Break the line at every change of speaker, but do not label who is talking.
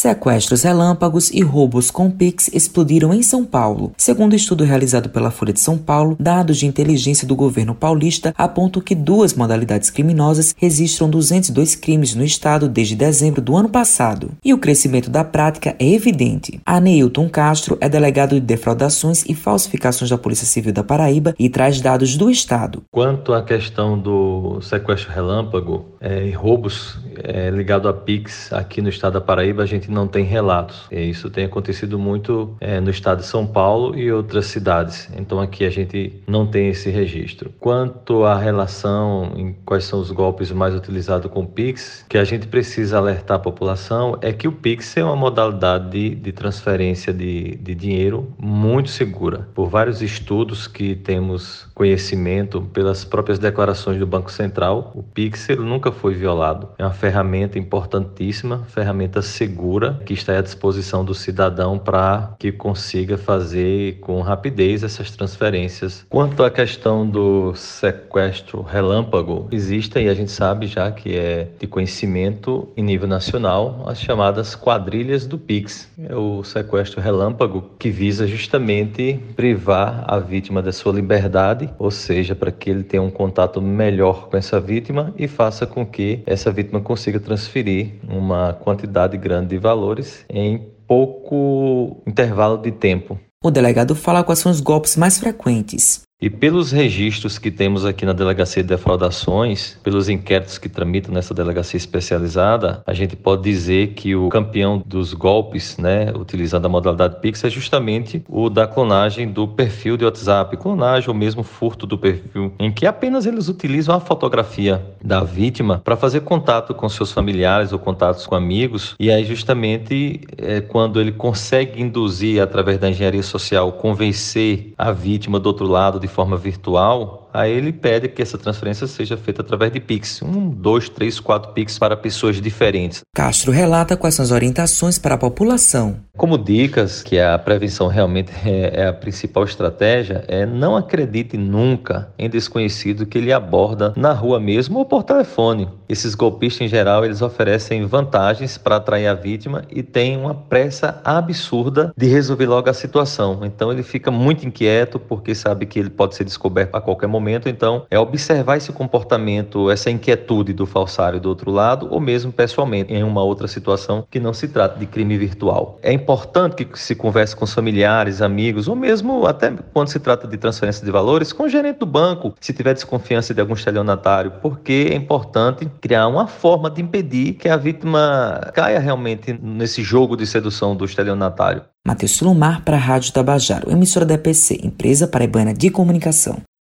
Sequestros relâmpagos e roubos com Pix explodiram em São Paulo. Segundo estudo realizado pela Folha de São Paulo, dados de inteligência do governo paulista apontam que duas modalidades criminosas registram 202 crimes no estado desde dezembro do ano passado. E o crescimento da prática é evidente. A Neilton Castro é delegado de defraudações e falsificações da Polícia Civil da Paraíba e traz dados do estado.
Quanto à questão do sequestro relâmpago é, e roubos é, ligado a Pix aqui no estado da Paraíba, a gente não tem relatos. E isso tem acontecido muito é, no estado de São Paulo e outras cidades. Então aqui a gente não tem esse registro. Quanto à relação em quais são os golpes mais utilizados com o Pix, que a gente precisa alertar a população é que o Pix é uma modalidade de, de transferência de, de dinheiro muito segura. Por vários estudos que temos conhecimento, pelas próprias declarações do Banco Central, o Pix nunca foi violado. É uma ferramenta importantíssima, ferramenta segura que está à disposição do cidadão para que consiga fazer com rapidez essas transferências. Quanto à questão do sequestro relâmpago, existem, e a gente sabe já que é de conhecimento em nível nacional, as chamadas quadrilhas do Pix. É o sequestro relâmpago que visa justamente privar a vítima da sua liberdade, ou seja, para que ele tenha um contato melhor com essa vítima e faça com que essa vítima consiga transferir uma quantidade grande de valores em pouco intervalo de tempo.
O delegado fala quais são os golpes mais frequentes.
E pelos registros que temos aqui na Delegacia de Defraudações, pelos inquéritos que tramitam nessa delegacia especializada, a gente pode dizer que o campeão dos golpes, né, utilizando a modalidade Pix, é justamente o da clonagem do perfil de WhatsApp. Clonagem ou mesmo furto do perfil, em que apenas eles utilizam a fotografia da vítima para fazer contato com seus familiares ou contatos com amigos. E aí, justamente, é quando ele consegue induzir, através da engenharia social, convencer a vítima do outro lado de forma virtual, aí ele pede que essa transferência seja feita através de Pix. Um, dois, três, quatro Pix para pessoas diferentes.
Castro relata quais são as orientações para a população.
Como dicas, que a prevenção realmente é, é a principal estratégia, é não acredite nunca em desconhecido que ele aborda na rua mesmo ou por telefone. Esses golpistas, em geral, eles oferecem vantagens para atrair a vítima e têm uma pressa absurda de resolver logo a situação. Então ele fica muito inquieto porque sabe que ele pode ser descoberto a qualquer momento. Então é observar esse comportamento, essa inquietude do falsário do outro lado ou mesmo pessoalmente em uma outra situação que não se trata de crime virtual. É importante que se converse com os familiares, amigos, ou mesmo até quando se trata de transferência de valores, com o gerente do banco, se tiver desconfiança de algum estelionatário, porque é importante criar uma forma de impedir que a vítima caia realmente nesse jogo de sedução do estelionatário.
Matheus Silomar para a Rádio Tabajaro, emissora da EPC, Empresa Paraibana de Comunicação.